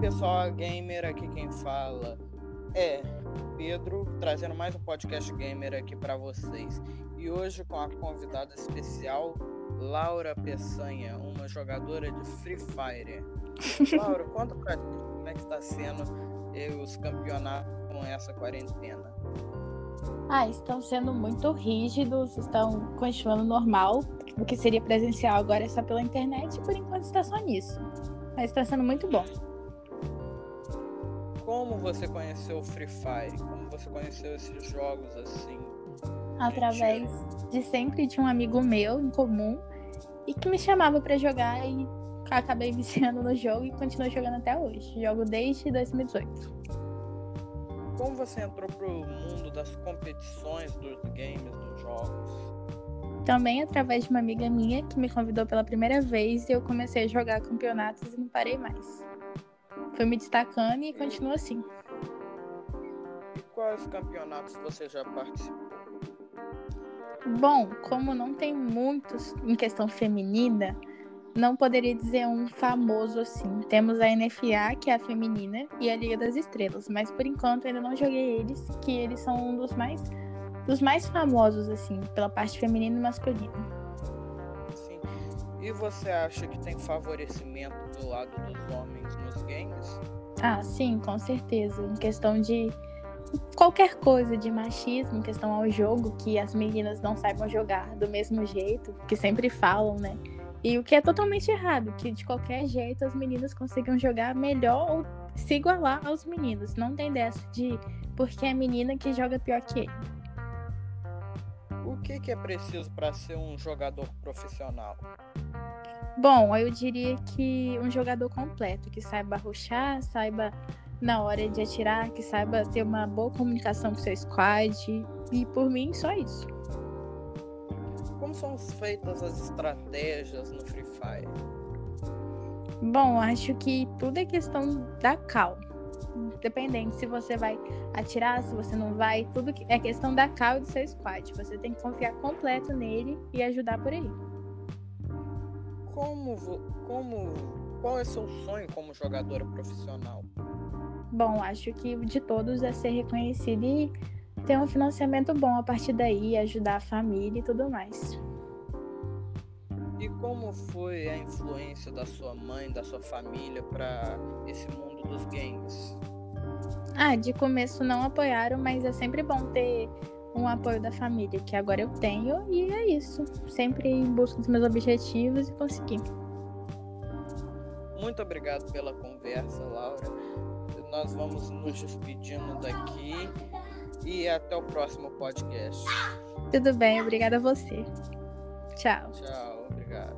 pessoal gamer, aqui quem fala é Pedro, trazendo mais um podcast gamer aqui para vocês. E hoje com a convidada especial, Laura Peçanha, uma jogadora de Free Fire. Laura, conta pra gente como é que está sendo os campeonatos com essa quarentena. Ah, estão sendo muito rígidos, estão continuando normal. O que seria presencial agora é só pela internet e por enquanto está só nisso. Mas está sendo muito bom. Como você conheceu o Free Fire? Como você conheceu esses jogos assim? Através de sempre de um amigo meu em comum e que me chamava para jogar e acabei viciando no jogo e continuo jogando até hoje. Jogo desde 2018. Como você entrou pro mundo das competições dos games, dos jogos? Também através de uma amiga minha que me convidou pela primeira vez e eu comecei a jogar campeonatos e não parei mais. Fui me destacando e continua assim. Quais campeonatos você já participou? Bom, como não tem muitos em questão feminina, não poderia dizer um famoso assim. Temos a NFA, que é a feminina, e a Liga das Estrelas, mas por enquanto ainda não joguei eles, que eles são um dos mais dos mais famosos assim, pela parte feminina e masculina. E você acha que tem favorecimento do lado dos homens nos games? Ah, sim, com certeza. Em questão de qualquer coisa de machismo, em questão ao jogo, que as meninas não saibam jogar do mesmo jeito, que sempre falam, né? E o que é totalmente errado, que de qualquer jeito as meninas consigam jogar melhor ou se igualar aos meninos. Não tem dessa de porque é menina que joga pior que ele. O que, que é preciso para ser um jogador profissional? Bom, eu diria que um jogador completo, que saiba ruxar, saiba na hora de atirar, que saiba ter uma boa comunicação com seu squad. E por mim, só isso. Como são feitas as estratégias no Free Fire? Bom, acho que tudo é questão da cal. Dependendo se você vai atirar, se você não vai, tudo é questão da cal e do seu squad. Você tem que confiar completo nele e ajudar por aí. Como, como, qual é seu sonho como jogadora profissional? Bom, acho que de todos é ser reconhecido e ter um financiamento bom a partir daí, ajudar a família e tudo mais. E como foi a influência da sua mãe, da sua família para esse mundo dos games? Ah, de começo não apoiaram, mas é sempre bom ter um apoio da família, que agora eu tenho, e é isso. Sempre em busca dos meus objetivos e consegui. Muito obrigado pela conversa, Laura. Nós vamos nos despedindo daqui e até o próximo podcast. Tudo bem, obrigada a você. Tchau. Tchau, obrigado.